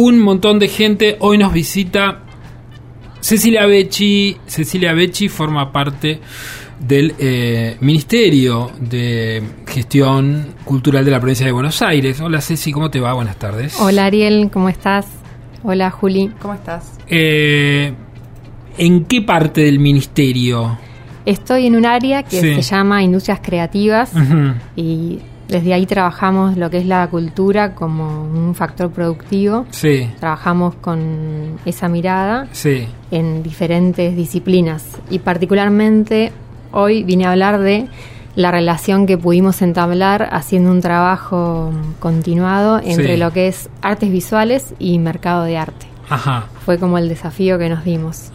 un montón de gente. Hoy nos visita Cecilia Becci. Cecilia Becci forma parte del eh, Ministerio de Gestión Cultural de la Provincia de Buenos Aires. Hola Ceci, ¿cómo te va? Buenas tardes. Hola Ariel, ¿cómo estás? Hola Juli. ¿Cómo estás? Eh, ¿En qué parte del ministerio? Estoy en un área que se llama Industrias Creativas y desde ahí trabajamos lo que es la cultura como un factor productivo. Sí. Trabajamos con esa mirada sí. en diferentes disciplinas y particularmente hoy vine a hablar de la relación que pudimos entablar haciendo un trabajo continuado entre lo que es artes visuales y mercado de arte. Ajá. Fue como el desafío que nos dimos.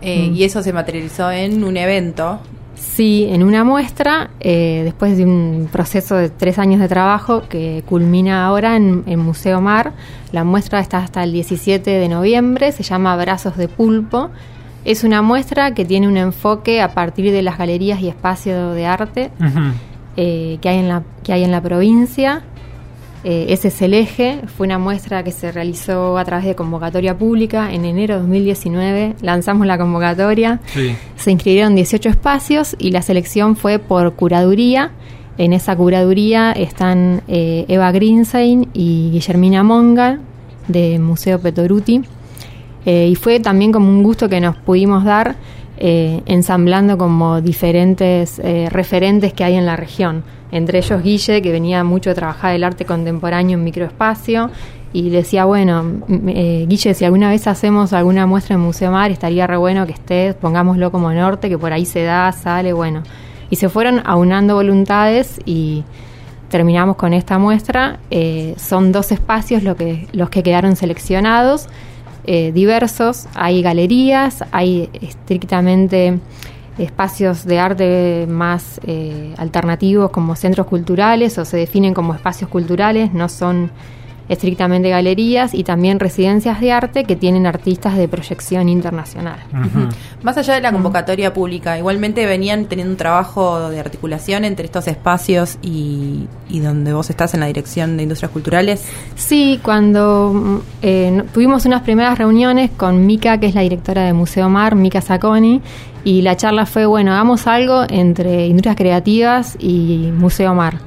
Eh, mm. Y eso se materializó en un evento. Sí, en una muestra, eh, después de un proceso de tres años de trabajo que culmina ahora en, en, Museo Mar. La muestra está hasta el 17 de noviembre, se llama Brazos de Pulpo. Es una muestra que tiene un enfoque a partir de las galerías y espacios de arte eh, que, hay en la, que hay en la provincia. Eh, ese es el eje. Fue una muestra que se realizó a través de convocatoria pública. En enero de 2019 lanzamos la convocatoria. Se inscribieron 18 espacios y la selección fue por curaduría. En esa curaduría están eh, Eva Greenstein y Guillermina Monga de Museo Petoruti. Eh, y fue también como un gusto que nos pudimos dar ensamblando como diferentes referentes que hay en la región entre ellos Guille, que venía mucho a trabajar el arte contemporáneo en microespacio, y decía, bueno, eh, Guille, si alguna vez hacemos alguna muestra en Museo Mar, estaría re bueno que estés, pongámoslo como norte, que por ahí se da, sale, bueno. Y se fueron aunando voluntades y terminamos con esta muestra. Eh, son dos espacios lo que, los que quedaron seleccionados, eh, diversos. Hay galerías, hay estrictamente espacios de arte más eh, alternativos como centros culturales o se definen como espacios culturales, no son estrictamente galerías y también residencias de arte que tienen artistas de proyección internacional. Más allá de la convocatoria pública, igualmente venían teniendo un trabajo de articulación entre estos espacios y, donde vos estás en la dirección de industrias culturales. Sí, cuando mm, eh, tuvimos unas primeras reuniones con Mika, que es la directora de Museo Mar, Mika Sacconi, y la charla fue, bueno, hagamos algo entre industrias creativas y Museo Mar.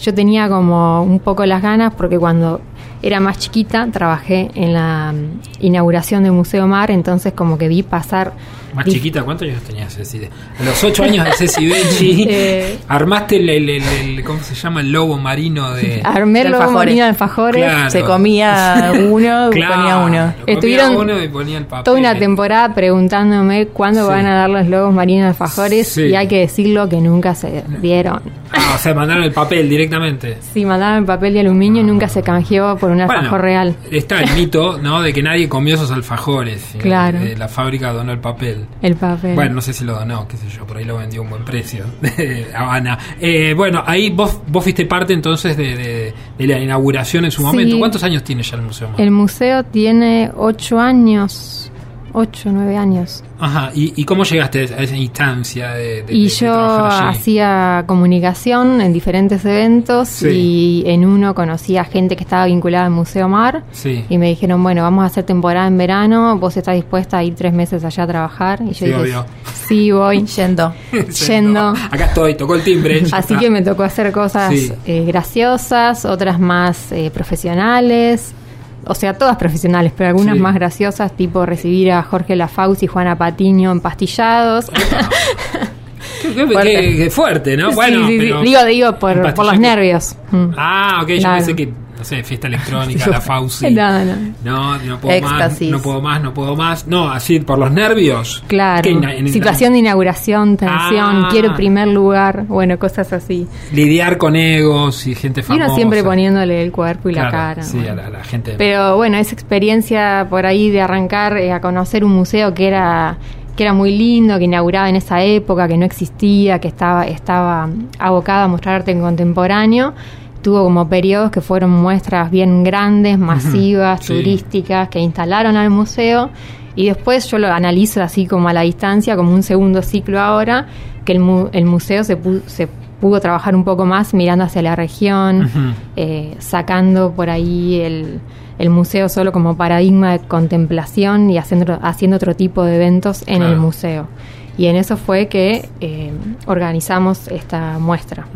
Yo tenía como un poco las ganas porque cuando era más chiquita trabajé en la mm, inauguración de Museo Mar, entonces como que vi pasar más chiquita, ¿cuántos años tenías, Ceci? A los ocho años de Ceci Becci, eh, armaste el, ¿cómo se llama? El lobo marino de... Armé el lobo marino de alfajores. Se comía uno y ponía uno. Estuvieron uno y ponía el papel. toda una temporada preguntándome cuándo van a dar los lobos marinos de alfajores y hay que decirlo que nunca se dieron. Ah, o sea, mandaron el papel directamente. Sí, mandaron el papel de aluminio y nunca se canjeó por un alfajor real. Está el mito, ¿no? De que nadie comió esos alfajores. Claro. la fábrica donó el papel. El papel. Bueno, no sé si lo donó, qué sé yo, por ahí lo vendió a un buen precio. Habana. Eh, bueno, ahí vos, vos fuiste parte entonces de, la inauguración en su momento. ¿Cuántos años tiene ya el museo? El museo tiene ocho años, ocho, nueve años. Ajá, ¿Y, cómo llegaste a esa instancia de, Y yo hacía comunicación en diferentes eventos y en uno conocí a gente que estaba vinculada al Museo Mar y me dijeron, bueno, vamos a hacer temporada en verano, vos estás dispuesta a ir tres meses allá a trabajar. Y yo sí, dije, obvio. sí, voy. Yendo. Yendo. Acá estoy, tocó el timbre. Así que me tocó hacer cosas eh, graciosas, otras más eh, profesionales o sea, todas profesionales, pero algunas más graciosas, tipo recibir a Jorge Lafaus y Juana Patiño empastillados. Qué, fuerte. fuerte, ¿no? bueno, digo, digo, por, por los nervios. Mm. Ah, ok, yo pensé que no sé, fiesta electrónica, la Fauci. No, no. No, no puedo más, no puedo más, no puedo más. No, así por los nervios. Claro. Situación de inauguración, tensión, ah. quiero primer lugar, bueno, cosas así. Lidiar con egos y gente famosa. Y uno siempre poniéndole el cuerpo y la cara. Sí, a la, gente. Pero bueno, esa experiencia por ahí de arrancar eh, a conocer un museo que era que era muy lindo, que inauguraba en esa época, que no existía, que estaba, estaba abocado a mostrar arte contemporáneo tuvo como periodos que fueron muestras bien grandes, masivas, turísticas, que instalaron al museo. Y después yo lo analizo así como a la distancia, como un segundo ciclo ahora, que el, el museo se, se pudo trabajar un poco más mirando hacia la región, eh, sacando por ahí el, el museo solo como paradigma de contemplación y haciendo, haciendo otro tipo de eventos en Claro. el museo. Y en eso fue que eh, organizamos esta muestra.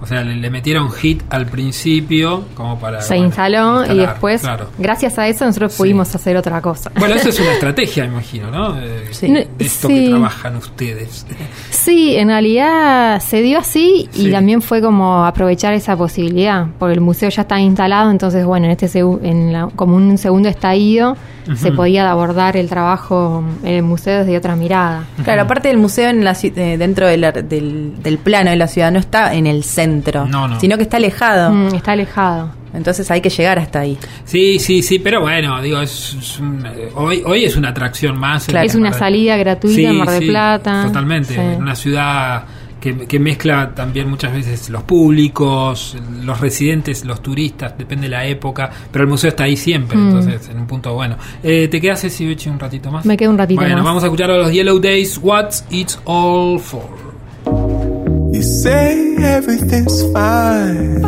O sea, le, le metieron hit al principio como para... Se bueno, instaló y después, claro. gracias a eso, nosotros Sí. pudimos hacer otra cosa. Bueno, eso es una estrategia, me imagino, ¿no? Eh, Sí. De esto Sí. que trabajan ustedes. Sí, en realidad se dio así Sí. y también fue como aprovechar esa posibilidad, porque el museo ya está instalado, entonces bueno, en este en la- como un segundo se podía abordar el trabajo en el museo desde otra mirada. Claro, aparte del museo en la, ci- eh, dentro de la- del, del plano de la ciudad no está en el centro, No, no. sino que está alejado. Mm, está alejado. Entonces hay que llegar hasta ahí. Sí, sí, sí, pero bueno, digo, es, es un- eh, hoy, hoy es una atracción más. Claro. Es una Mar- salida gratuita Sí, en Mar del sí, Plata. Totalmente, Sí. en una ciudad que, que mezcla también muchas veces los públicos, los residentes, los turistas, depende de la época, pero el museo está ahí siempre, Mm. entonces en un punto bueno. Eh, ¿Te quedas, Ceci, un ratito más? Me quedo un ratito Bueno, más. vamos a escuchar a los Yellow Days, What's It's All For. You say everything's fine,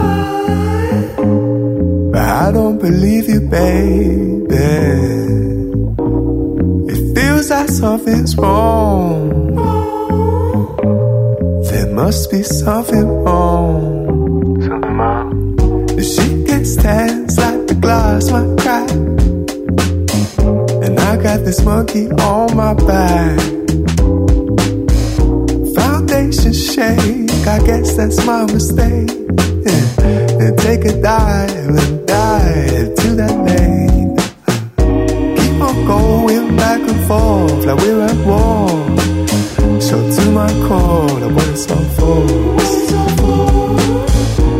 but I don't believe you, baby. It feels like something's wrong. Must be something wrong. Something wrong. The shit gets tense like the glass might crack, and I got this monkey on my back. Foundation shake, I guess that's my mistake. Yeah. And take a dive and dive to that lane. Keep on going back and forth like we're at war. So my core, I want it's all for.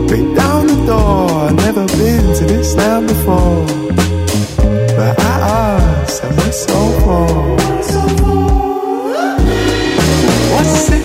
Break down the door, I've never been to this land before. But I ask, I so for? What's it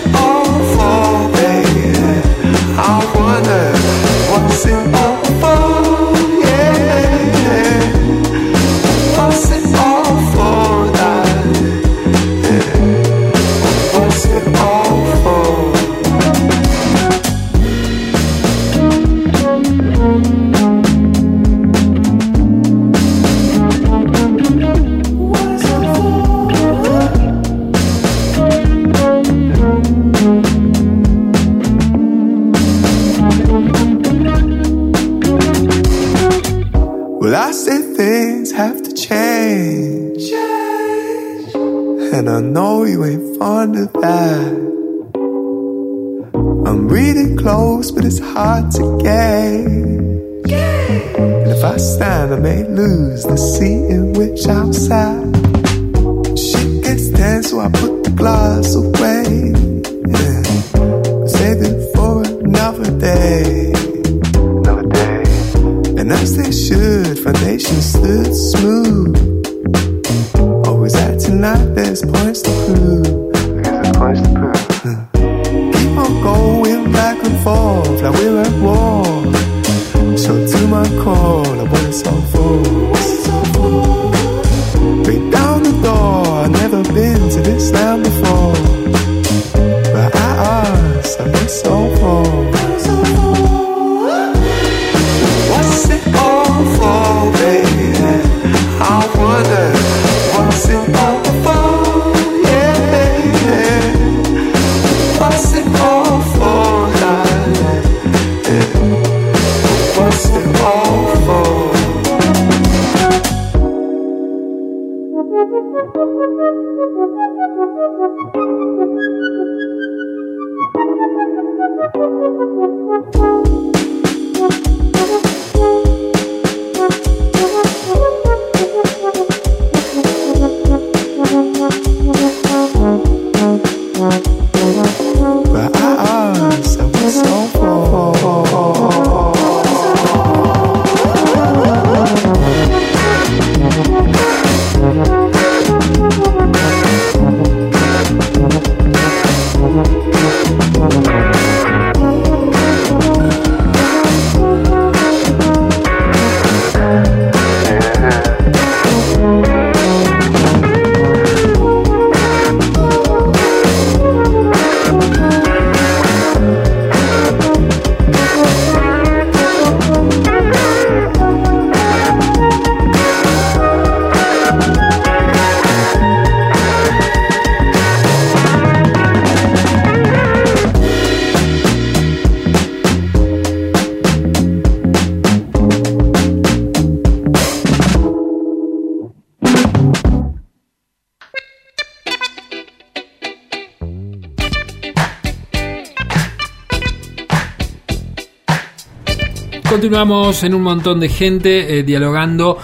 Continuamos en un montón de gente eh, dialogando,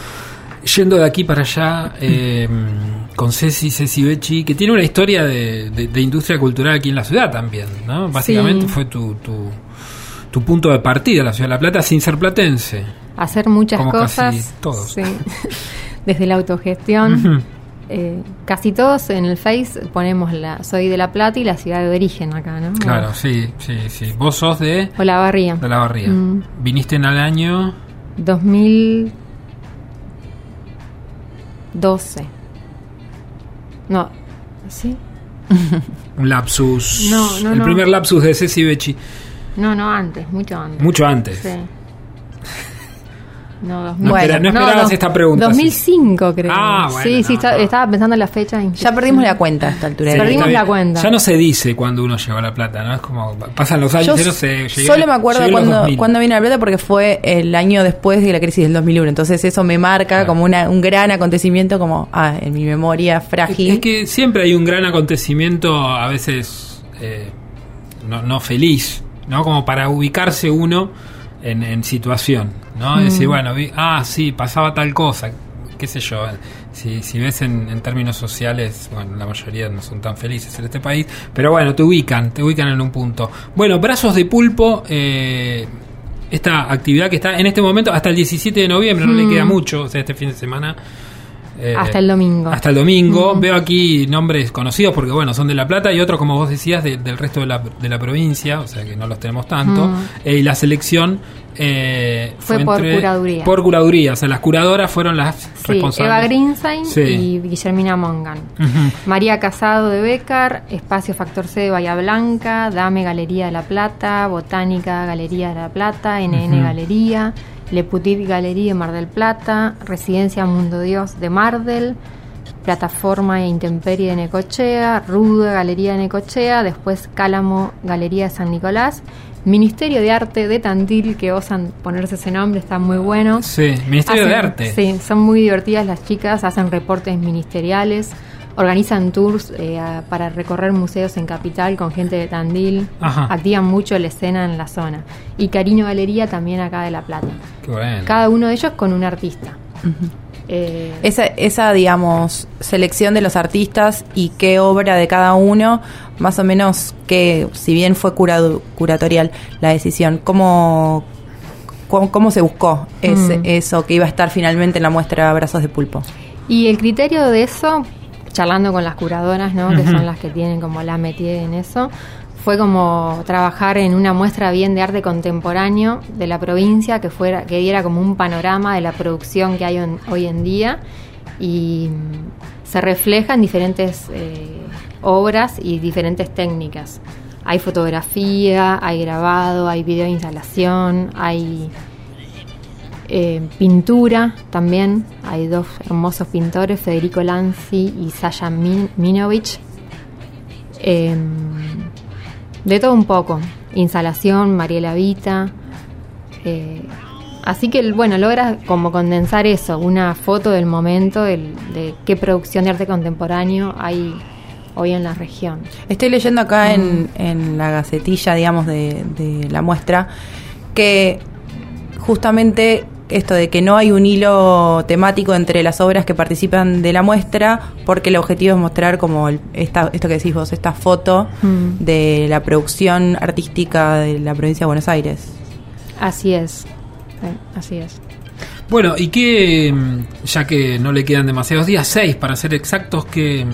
yendo de aquí para allá eh, con Ceci, Ceci Becci, que tiene una historia de, de- de industria cultural aquí en la ciudad también, ¿no? Básicamente Sí. fue tu, tu, tu punto de partida, la ciudad de La Plata, sin ser platense. Hacer muchas Como casi cosas. todos. sí. Desde la autogestión. Eh, casi todos en el Face ponemos la soy de La Plata y la ciudad de origen acá, ¿no? Claro, sí, sí, sí. Vos sos de, O La Barría. de La Barría. Mm. Viniste en el año... 2012. No, ¿sí? Un lapsus. No, no, el no. primer lapsus de Ceci Becci. No, no, antes, mucho antes. Mucho antes. Sí. No, No, 2000. espera- no esperabas dos- esta pregunta, 2005 creo. Ah, bueno, sí, sí, no, está- no. estaba pensando en la fecha. Ya perdimos la cuenta a esta altura. Sí, perdimos la cuenta. Ya no se dice cuando uno llegó a La Plata, ¿no? Es como pasan los años, Yo yo no sé. llegué- solo me acuerdo cuando, 2000. cuando vine a La Plata porque fue el año después de la crisis del 2001. Entonces eso me marca Claro. como una, un gran acontecimiento como ah, en mi memoria frágil. Es que siempre hay un gran acontecimiento, a veces eh, no, no feliz, ¿no? Como para ubicarse uno en, en situación, ¿no? Mm. Decir, bueno, vi- ah, sí, pasaba tal cosa, qué sé yo. Si, si ves en, en términos sociales, bueno, la mayoría no son tan felices en este país, pero bueno, te ubican, te ubican en un punto. Bueno, Brazos de Pulpo, eh, esta actividad que está en este momento hasta el 17 de noviembre, no le Mm. queda mucho, o sea, este fin de semana. Eh, Hasta el domingo. hasta el domingo. Mm. Veo aquí nombres conocidos porque, bueno, son de La Plata y otros, como vos decías, de- del resto de la, de la provincia, o sea que no los tenemos tanto. Mm. Eh, y la selección eh, Fue por curaduría. Por curaduría, o sea, las curadoras fueron las Sí, responsables. Eva Greenstein Sí. y Guillermina Mongan. María Casado de Becar, Espacio Factor C de Bahía Blanca, Dame Galería de La Plata, Botánica Galería de La Plata, NN. Galería, Le Petit Galería de Mar del Plata, Residencia Mundo Dios de Mardel, Plataforma e Intemperie de Necochea, Ruda Galería de Necochea, después Cálamo Galería de San Nicolás, Ministerio de Arte de Tandil, que osan ponerse ese nombre, está muy bueno. Sí, Ministerio de Arte. Sí, son muy divertidas las chicas, hacen reportes ministeriales, organizan tours eh, a- para recorrer museos en Capital con gente de Tandil, Ajá. activan mucho la escena en la zona. Y Cariño Galería también acá de La Plata. Qué bueno. Cada uno de ellos con un artista. Eh, Esa, esa, digamos, selección de los artistas y qué obra de cada uno, más o menos que, si bien fue curado- curatorial la decisión, ¿cómo, cómo, cómo se buscó ese- Mm. eso que iba a estar finalmente en la muestra Brazos de Pulpo? Y el criterio de eso, charlando con las curadoras, ¿no? que son las que tienen como la metida en eso, fue como trabajar en una muestra bien de arte contemporáneo de la provincia que fuera que diera como un panorama de la producción que hay en- hoy en día y se refleja en diferentes eh, obras y diferentes técnicas. Hay fotografía, hay grabado, hay video de instalación, hay eh, pintura también. Hay dos hermosos pintores, Federico Lanzi y Sasha Min- Minovich. Eh, de todo un poco. Instalación, Mariela Vita. eh, así que, bueno, logra como condensar eso, una foto del momento del- de qué producción de arte contemporáneo hay hoy en la región. Estoy leyendo acá en, en la gacetilla, digamos, de, de la muestra, que justamente esto de que no hay un hilo temático entre las obras que participan de la muestra, porque el objetivo es mostrar como el- esta, esto que decís vos, esta foto Mm. de la producción artística de la provincia de Buenos Aires. Así es. Sí, así es. Bueno, y que, ya que no le quedan demasiados días, seis para ser exactos, ¿qué,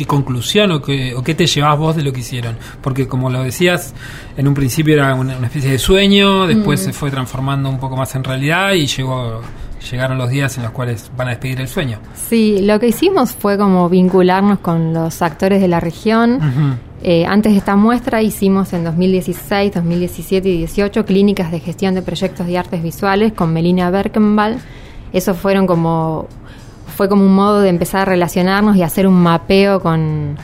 qué conclusión o qué, o qué te llevas vos de lo que hicieron? Porque como lo decías, en un principio era una, una especie de sueño, después se fue transformando un poco más en realidad y llegó llegaron los días en los cuales van a despedir el sueño. Sí, lo que hicimos fue como vincularnos con los actores de la región. Eh, antes de esta muestra hicimos en 2016, 2017 y 18 clínicas de gestión de proyectos de artes visuales con Melina Berkenbal. Eso fueron como fue como un modo de empezar a relacionarnos y hacer un mapeo con,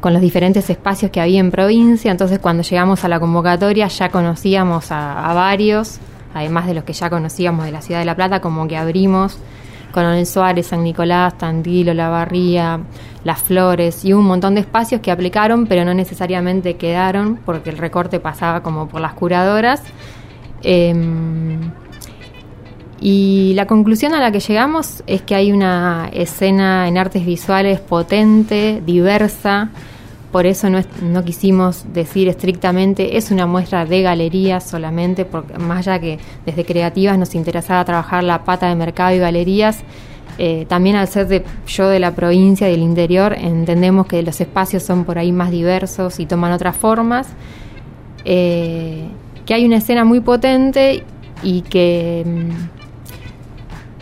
con los diferentes espacios que había en provincia. Entonces cuando llegamos a la convocatoria ya conocíamos a, varios, además de los que ya conocíamos de la ciudad de La Plata, como que abrimos Coronel Suárez, San Nicolás, Tandilo, La Barría, Las Flores y un montón de espacios que aplicaron, pero no necesariamente quedaron porque el recorte pasaba como por las curadoras. Em, Y la conclusión a la que llegamos es que hay una escena en artes visuales potente, diversa, por eso no, no quisimos decir estrictamente es una muestra de galerías solamente, porque más allá que desde creativas nos interesaba trabajar la pata de mercado y galerías, eh, también al ser de, yo de la provincia y del interior, entendemos que los espacios son por ahí más diversos y toman otras formas, eh, que hay una escena muy potente y que...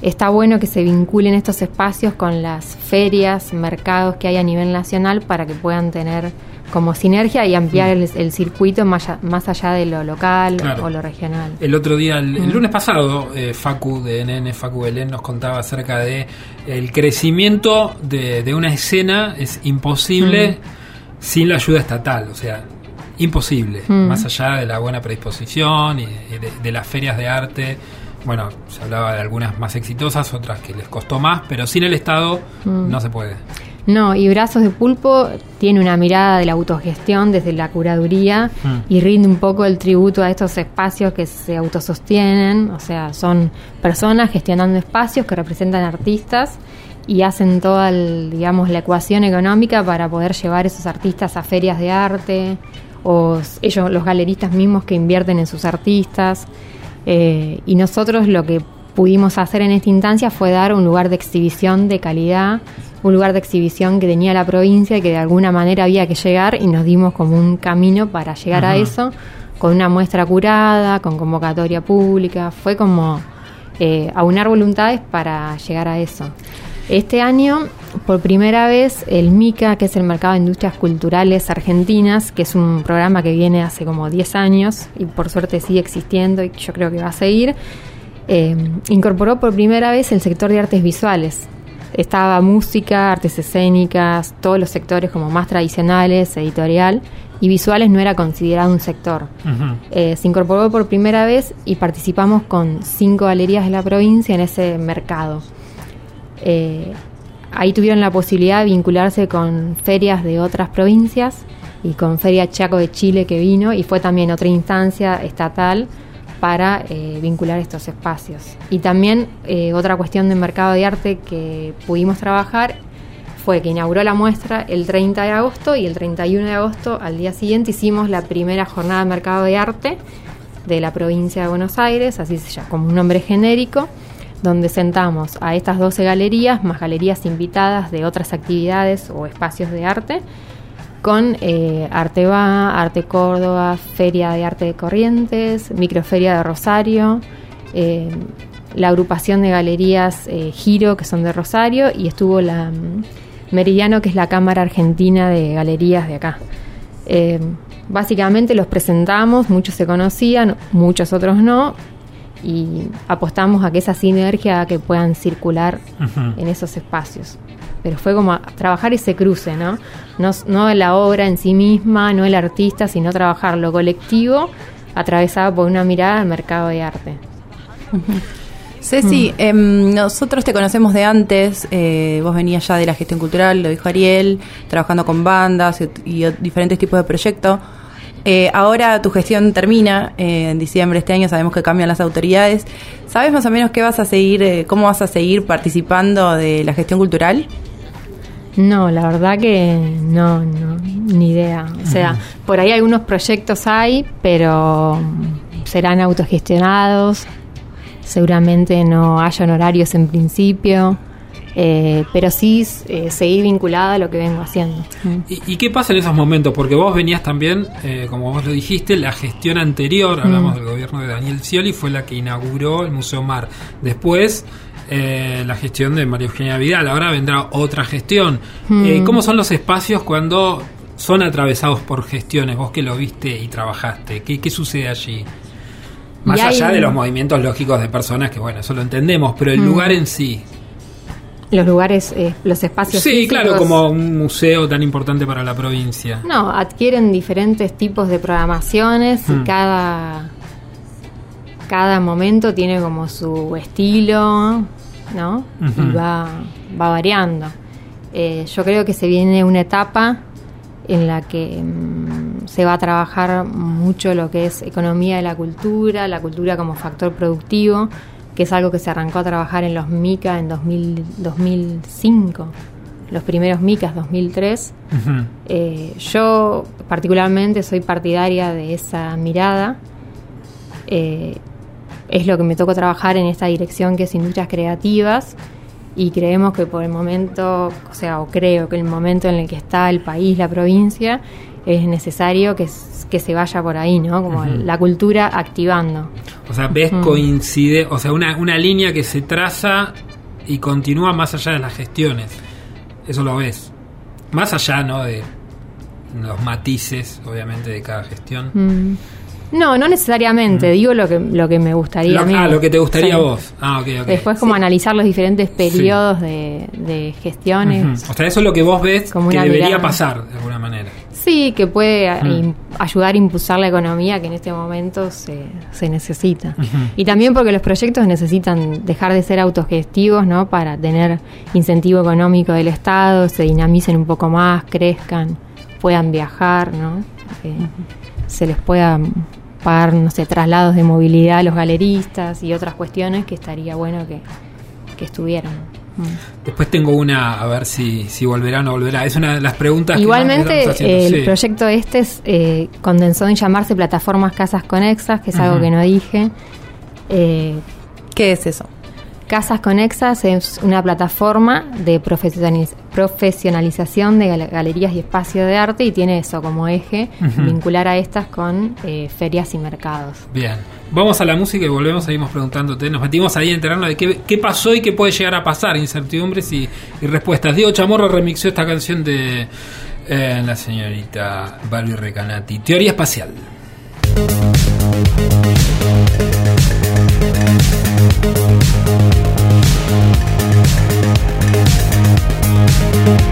Está bueno que se vinculen estos espacios con las ferias, mercados que hay a nivel nacional para que puedan tener como sinergia y ampliar mm. el, circuito más, más, allá de lo local o lo regional. El otro día, el, mm. lunes pasado, eh, Facu de NN, Facu Belén nos contaba acerca de el crecimiento de, una escena es imposible mm. sin la ayuda estatal, o sea, imposible, más allá de la buena predisposición y de las ferias de arte bueno, se hablaba de algunas más exitosas, otras que les costó más, pero sin el Estado mm. no se puede. No, y Brazos de Pulpo tiene una mirada de la autogestión desde la curaduría mm. y rinde un poco el tributo a estos espacios que se autosostienen, o sea, son personas gestionando espacios que representan artistas y hacen toda, digamos, la ecuación económica para poder llevar esos artistas a ferias de arte o ellos, los galeristas mismos que invierten en sus artistas. Eh, y nosotros lo que pudimos hacer en esta instancia fue dar un lugar de exhibición de calidad, un lugar de exhibición que tenía la provincia y que de alguna manera había que llegar y nos dimos como un camino para llegar a eso, con una muestra curada, con convocatoria pública, fue como eh, aunar voluntades para llegar a eso. Este año, por primera vez, el MICA, que es el Mercado de Industrias Culturales Argentinas, que es un programa que viene hace como 10 años y por suerte sigue existiendo y yo creo que va a seguir, eh, incorporó por primera vez el sector de artes visuales. Estaba música, artes escénicas, todos los sectores como más tradicionales, editorial, y visuales no era considerado un sector. Eh, se incorporó por primera vez y participamos con cinco galerías de la provincia en ese mercado. Eh, ahí tuvieron la posibilidad de vincularse con ferias de otras provincias y con Feria Chaco de Chile que vino y fue también otra instancia estatal para eh, vincular estos espacios. Y también eh, otra cuestión de mercado de arte que pudimos trabajar fue que inauguró la muestra el 30 de agosto y el 31 de agosto al día siguiente hicimos la primera jornada de mercado de arte de la provincia de Buenos Aires, así se llama, como un nombre genérico donde sentamos a estas 12 galerías, más galerías invitadas de otras actividades o espacios de arte, con eh, Arte Va, Arte Córdoba, Feria de Arte de Corrientes, Microferia de Rosario, eh, la agrupación de galerías eh, Giro, que son de Rosario, y estuvo la mm, Meridiano, que es la Cámara Argentina de Galerías de acá. básicamente los presentamos, muchos se conocían, muchos otros no, y apostamos a que esa sinergia que puedan circular en esos espacios. Pero fue como trabajar ese cruce, ¿no? ¿no? No la obra en sí misma, no el artista, sino trabajar lo colectivo atravesado por una mirada al mercado de arte. Ceci, em, nosotros te conocemos de antes, eh, vos venías ya de la gestión cultural, lo dijo Ariel, trabajando con bandas y diferentes tipos de proyectos. Eh, ahora tu gestión termina eh, en diciembre de este año, sabemos que cambian las autoridades. ¿Sabes más o menos qué vas a seguir, eh, cómo vas a seguir participando de la gestión cultural? No, la verdad que no, no ni idea. O sea, por ahí algunos proyectos hay, pero serán autogestionados. Seguramente no haya horarios en principio. Eh, pero sí eh, seguir vinculada a lo que vengo haciendo. ¿Y, qué pasa en esos momentos? Porque vos venías también, eh, como vos lo dijiste, la gestión anterior, hablamos del gobierno de Daniel Scioli, fue la que inauguró el Museo Mar. Después... la gestión de María Eugenia Vidal. Ahora vendrá otra gestión. ¿Cómo son los espacios cuando son atravesados por gestiones? Vos que lo viste y trabajaste, ¿qué, qué sucede allí? Más allá de los movimientos lógicos de personas, que bueno, eso lo entendemos, pero el lugar en sí los lugares, eh, los espacios. Sí, claro, como un museo tan importante para la provincia. No, adquieren diferentes tipos de programaciones y hmm. cada, cada momento tiene como su estilo, ¿no? Y va, va variando. Eh, yo creo que se viene una etapa en la que mm, se va a trabajar mucho lo que es economía de la cultura, la cultura como factor productivo que es algo que se arrancó a trabajar en los MICA en 2000, 2005, los primeros MICAs 2003. Ujú. Eh, yo particularmente soy partidaria de esa mirada. Eh, es lo que me tocó trabajar en esta dirección que es industrias creativas y creemos que por el momento, o sea, o creo que el momento en el que está el país, la provincia, es necesario que, que se vaya por ahí, ¿no? Como la cultura activando. O sea, ves Ujú. coincide, o sea, una, una línea que se traza y continúa más allá de las gestiones. Eso lo ves. Más allá, ¿no? De los matices, obviamente, de cada gestión. Mm. No, no necesariamente, digo lo que, lo que me gustaría Lo, a mí. ah, lo que te gustaría a Sí. vos. Ah, ok, ok. Después como analizar los diferentes periodos de, de gestiones. O sea, eso es lo que vos ves Como que debería mirada. pasar, de alguna manera. Sí, que puede Mm. ayudar a impulsar la economía que en este momento se, se necesita. Y también porque los proyectos necesitan dejar de ser autogestivos, ¿no? Para tener incentivo económico del Estado, se dinamicen un poco más, crezcan, puedan viajar, ¿no? Que se les pueda pagar, no sé, traslados de movilidad a los galeristas y otras cuestiones que estaría bueno que, que estuvieran. Mm. Después tengo una, a ver si, si volverá o no volverá. Es una de las preguntas que Igualmente, más estamos haciendo. eh, el Sí. proyecto este es, eh, condensó en llamarse Plataformas Casas Conexas, que es algo que no dije. Eh, ¿Qué es eso? Casas Conexas es una plataforma de profesionaliz- profesionalización de gal- galerías y espacios de arte y tiene eso como eje, vincular a estas con eh, ferias y mercados. Bien. Vamos a la música y volvemos, seguimos preguntándote. Nos metimos ahí a enterarnos de qué, qué pasó y qué puede llegar a pasar, incertidumbres y, y respuestas. Diego Chamorro remixó esta canción de eh, la señorita Barbie Recanati. Teoría espacial. Otra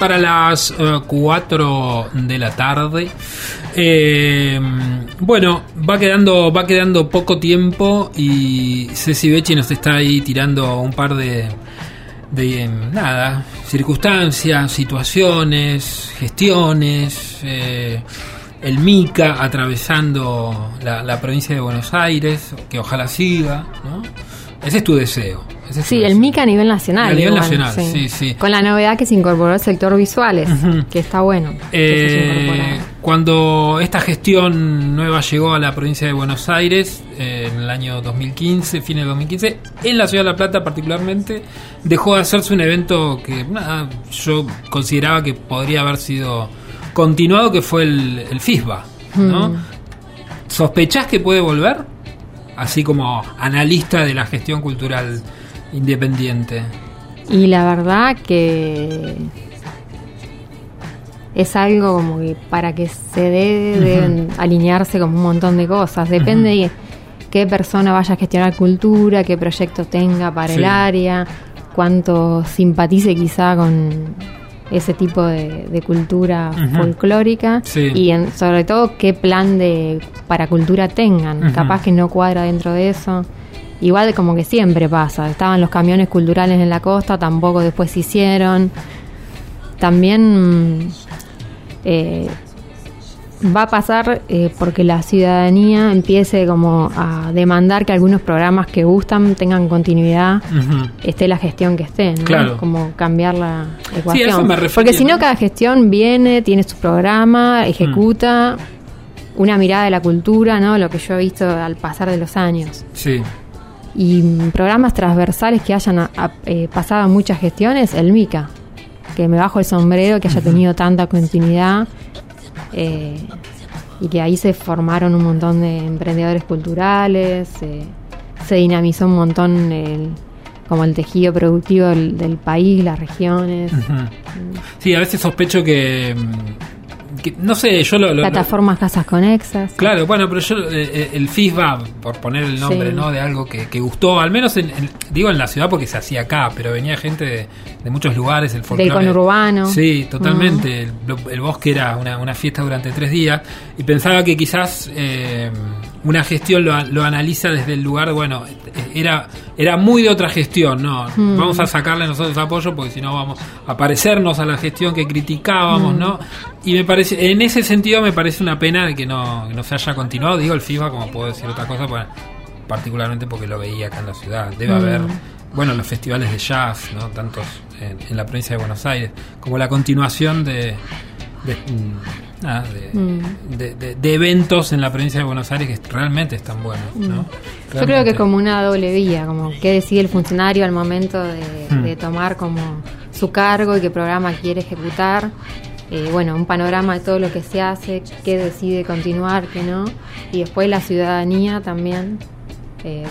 para las 4 de la tarde. Eh, bueno, va quedando, va quedando poco tiempo y Ceci Becci nos está ahí tirando un par de, de nada, circunstancias, situaciones, gestiones. eh, el MICA atravesando la, la provincia de Buenos Aires, que ojalá siga, ¿no? Ese es tu deseo. Ese Sí, el. MICA a nivel nacional. A nivel igual, nacional, sí, sí. Con la novedad que se incorporó el sector visuales, que está bueno. Eh, cuando esta gestión nueva llegó a la provincia de Buenos Aires eh, en el año 2015, fines de 2015, en la ciudad de La Plata particularmente, dejó de hacerse un evento que yo consideraba que podría haber sido continuado, que fue el, el FISBA. ¿no? Mm. ¿Sospechás que puede volver? Así como analista de la gestión cultural independiente. Y la verdad que es algo como que para que se dé deben alinearse como un montón de cosas. Depende de qué persona vaya a gestionar cultura, qué proyecto tenga para Sí. el área, cuánto simpatice quizá con ese tipo de, de cultura Ujú. folclórica Sí. y en- sobre todo qué plan de para cultura tengan. Capaz que no cuadra dentro de eso. Igual como que siempre pasa. Estaban los camiones culturales en la costa, tampoco después se hicieron. También mm, eh, va a pasar eh, porque la ciudadanía empiece como a demandar que algunos programas que gustan tengan continuidad, esté la gestión que esté, ¿no? Claro. Como cambiar la ecuación. eso me refería, porque si no, cada gestión viene, tiene su programa, ejecuta una mirada de la cultura, ¿no? Lo que yo he visto al pasar de los años Sí. Y programas transversales que hayan a- a- eh, pasado muchas gestiones, el MICA, que me bajo el sombrero, que haya tenido tanta continuidad eh, y que ahí se formaron un montón de emprendedores culturales, eh, se dinamizó un montón el, como el tejido productivo del, del país, las regiones. Sí, a veces sospecho que, mm, que- no sé, yo lo, lo- plataformas casas conexas. Claro, bueno, pero yo eh, eh, el FISBA, por poner el nombre, Sí. ¿no? De algo que, que gustó, al menos en, en- digo en la ciudad porque se hacía acá, pero venía gente de, de muchos lugares, el folclore. conurbano. Sí, totalmente. El, el bosque era una, una fiesta durante tres días y pensaba que quizás eh, una gestión lo, lo analiza desde el lugar, bueno, era, era muy de otra gestión, ¿no? Mm. Vamos a sacarle nosotros apoyo porque si no vamos a parecernos a la gestión que criticábamos, ¿no? Y me parece, en ese sentido me parece una pena que no, que no se haya continuado. Digo el FIBA, como puedo decir otra cosa, particularmente porque lo veía acá en la ciudad. Debe Mm. haber, bueno, los festivales de jazz, ¿no? Tantos en, en la provincia de Buenos Aires, como la continuación de, de, mm, de, Mm. de- de- de eventos en la provincia de Buenos Aires que realmente están buenos, ¿no? Mm. Yo creo que es como una doble vía, como qué decide el funcionario al momento de, Hmm. de tomar como su cargo y qué programa quiere ejecutar. Eh, bueno, un panorama de todo lo que se hace, qué decide continuar, qué no. Y después la ciudadanía también. eh,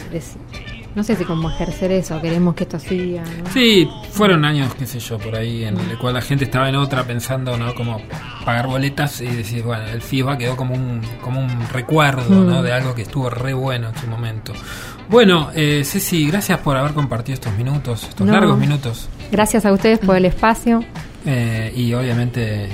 no sé si como ejercer eso, queremos que esto siga. ¿no? Sí, fueron años, qué sé yo, por ahí, en el cual la gente estaba en otra pensando, ¿no? Como pagar boletas y decir, bueno, el FIBA quedó como un, como un recuerdo, ¿no? Mm. De algo que estuvo re bueno en su momento. Bueno, eh, Ceci, gracias por haber compartido estos minutos, estos No. largos minutos. Gracias a ustedes por el espacio. Eh, y obviamente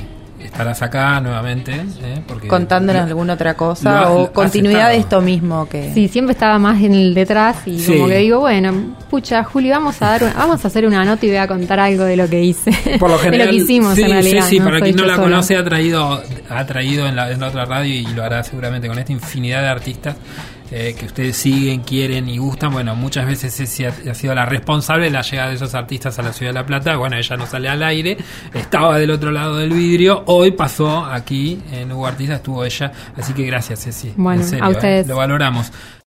estarás acá nuevamente, ¿eh? Porque Contándonos lo- alguna otra cosa has- o continuidad de esto mismo que Sí, siempre estaba más en el detrás y Sí. como que digo, bueno, pucha, Juli, vamos a dar, una- vamos a hacer una nota y voy a contar algo de lo que hice. Por lo general, de lo que hicimos sí, en realidad. Sí, sí, para Soy quien no la conoce, ha traído, ha traído en la, en la otra radio y lo hará seguramente con esta infinidad de artistas eh, que ustedes siguen, quieren y gustan. Bueno, muchas veces Ceci ha, sido la responsable de la llegada de esos artistas a la ciudad de La Plata. Bueno, ella no sale al aire, estaba del otro lado del vidrio. Hoy pasó aquí en Hugo Artista, estuvo ella. Así que gracias, Ceci. Bueno, en serio, a eh, ustedes. lo valoramos.